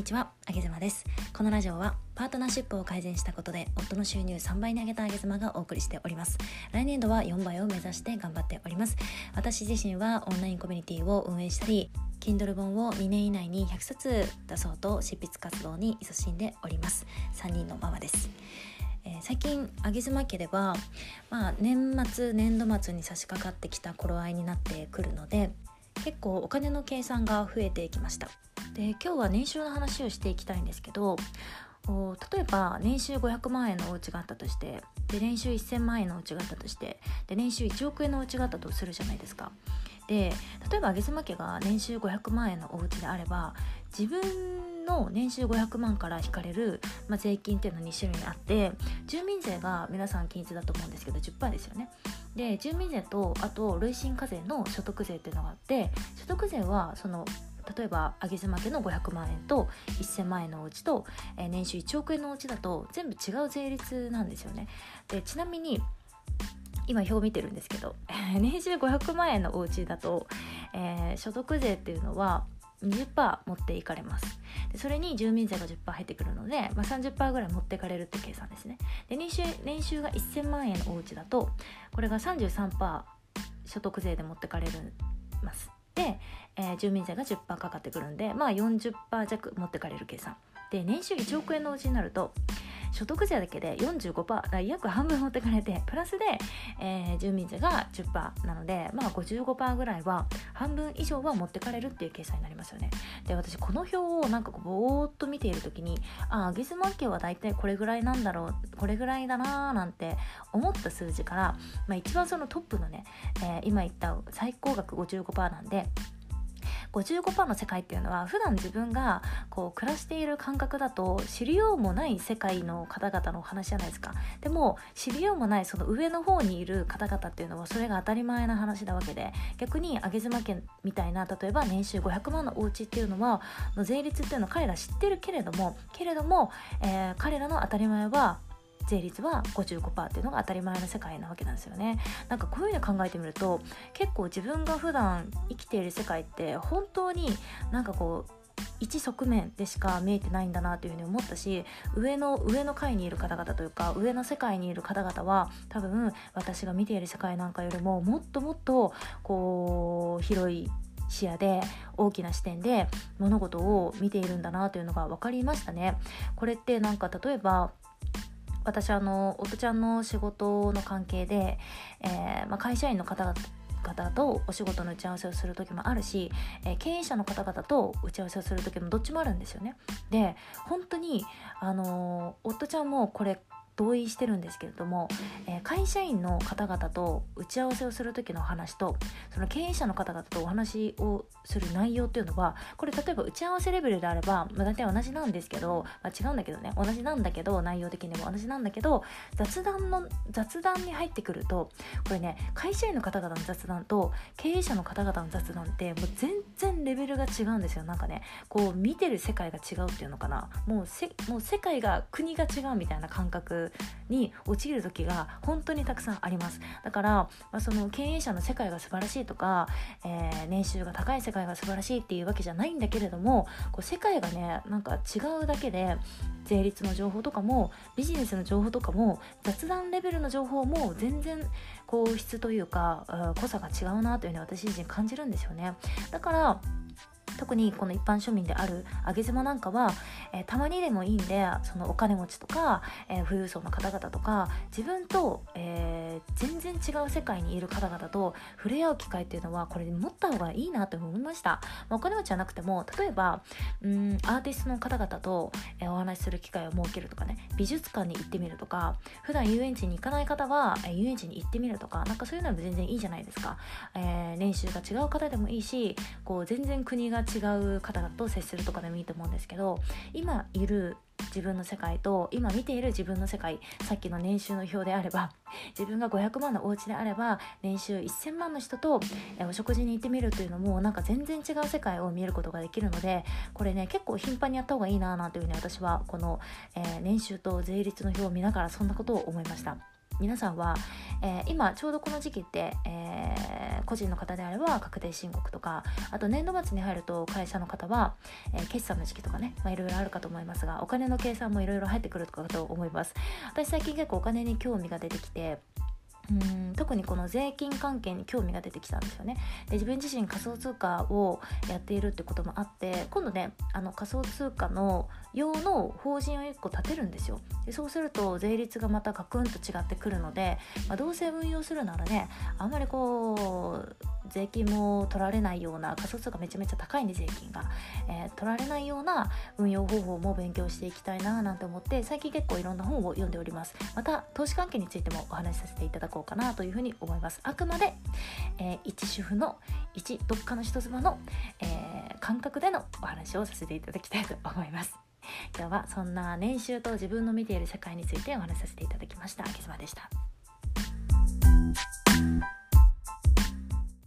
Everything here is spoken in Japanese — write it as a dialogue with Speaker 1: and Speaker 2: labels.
Speaker 1: にちは、あげずまです。このラジオはパートナーシップを改善したことで夫の収入3倍に上げたあげずまがお送りしております。来年度は4倍を目指して頑張っております。私自身はオンラインコミュニティを運営したり、Kindle 本を2年以内に100冊出そうと執筆活動に勤しんでおります。3人のママです。えー、最近あげずま家では、まあ、年末年度末に差し掛かってきた頃合いになってくるので結構お金の計算が増えてきましたで今日は年収の話をしていきたいんですけど例えば年収500万円のお家があったとしてで年収1000万円のお家があったとしてで年収1億円のお家があったとするじゃないですか。で例えば上妻家が年収500万円のお家であれば自分の年収500万から引かれる、まあ、税金っていうのは2種類あって住民税が皆さん均一だと思うんですけど10%ですよね。で住民税とあと累進課税の所得税っていうのがあって所得税はその例えば上げ妻家の500万円と1000万円のお家と、えー、年収1億円のお家だと全部違う税率なんですよね。でちなみに今表見てるんですけど 年収500万円のお家だと、えー、所得税っていうのは20%持っていかれます。でそれに住民税が10%入ってくるので、まあ、30%ぐらい持っていかれるって計算ですね。で年収年収が1000万円のお家だとこれが33%所得税で持ってかれるます、えー、住民税が10%かかってくるんでまあ40%弱持ってかれる計算。で年収1億円のうちになると所得税だけで45%約半分持ってかれてプラスで、えー、住民税が10%なのでまあ55%ぐらいは半分以上は持ってかれるっていう計算になりますよね。で私この表をなんかこうぼーっと見ている時にああゲスマ家は大体これぐらいなんだろうこれぐらいだなーなんて思った数字から、まあ、一番そのトップのね、えー、今言った最高額55%なんで55%の世界っていうのは普段自分がこう暮らしている感覚だと知りようもない世界の方々の話じゃないですか。でも知りようもないその上の方にいる方々っていうのはそれが当たり前な話なわけで逆に上妻家みたいな例えば年収500万のお家っていうのはの税率っていうのを彼ら知ってるけれどもけれども、えー、彼らの当たり前は税率は55%っていうのが当たり前の世界なわけなんですよねなんかこういうの考えてみると結構自分が普段生きている世界って本当になんかこう一側面でしか見えてないんだなというふうに思ったし上の上の階にいる方々というか上の世界にいる方々は多分私が見ている世界なんかよりももっともっとこう広い視野で大きな視点で物事を見ているんだなというのが分かりましたね。これってなか例えば私あの夫ちゃんの仕事の関係で、えー、まあ、会社員の方々とお仕事の打ち合わせをする時もあるし、えー、経営者の方々と打ち合わせをする時もどっちもあるんですよね。で本当にあの夫ちゃんもこれ同意してるんですけれども、えー、会社員の方々と打ち合わせをする時の話とその経営者の方々とお話をする内容っていうのはこれ例えば打ち合わせレベルであれば、まあ、大体同じなんですけど、まあ、違うんだけどね同じなんだけど内容的にも同じなんだけど雑談の雑談に入ってくるとこれね会社員の方々の雑談と経営者の方々の雑談ってもう全然レベルが違うんですよ。なんかねこう見てる世界が違うっていうのかな。もうせもう世界が国が違うみたいな感覚に陥る時が本当にたくさんあります。だから、まあ、その経営者の世界が素晴らしいとか、えー、年収が高い世界が素晴らしいっていうわけじゃないんだけれどもこう世界がねなんか違うだけで税率の情報とかもビジネスの情報とかも雑談レベルの情報も全然こう質というか濃さが違うなというふうに私自身感じるんですよね。だから特にこの一般庶民である上げ妻なんかは、えー、たまにでもいいんでそのお金持ちとか、えー、富裕層の方々とか自分と、えー、全然違う世界にいる方々と触れ合う機会っていうのはこれ持った方がいいなと思いました、まあ、お金持ちじゃなくても例えばうんアーティストの方々と、えお話しする機会を設けるとかね美術館に行ってみるとか普段遊園地に行かない方は、え遊園地に行ってみるとかなんかそういうのも全然いいじゃないですか、え年収が違う方でもいいしこう全然国が違う方と接するとかでもいいと思うんですけど今いる自分の世界と今見ている自分の世界さっきの年収の表であれば 自分が500万のお家であれば年収1000万の人とお食事に行ってみるというのもなんか全然違う世界を見ることができるのでこれね結構頻繁にやった方がいいななんていうふうに私はこの、えー、年収と税率の表を見ながらそんなことを思いました。皆さんは、えー、今ちょうどこの時期って、えー、個人の方であれば確定申告とかあと年度末に入ると会社の方は、えー、決算の時期とかねいろいろあるかと思いますがお金の計算もいろいろ入ってくるかと思います。私最近結構お金に興味が出てきてうん特にこの税金関係に興味が出てきたんですよね。で自分自身仮想通貨をやっているってこともあって今度ねあの仮想通貨の用の法人を1個立てるんですよ。でそうすると税率がまたガクンと違ってくるので、まあ、どうせ運用するならねあんまりこう税金も取られないような仮想通貨めちゃめちゃ高いんで税金が、えー、取られないような運用方法も勉強していきたいななんて思って最近結構いろんな本を読んでおります。また投資関係についてもお話しさせていただこう。かなというふうに思います。あくまで、えー、一主婦の一どっかの人妻の、えー、感覚でのお話をさせていただきたいと思います。今日はそんな年収と自分の見ている世界についてお話しさせていただきました。あけずまでした。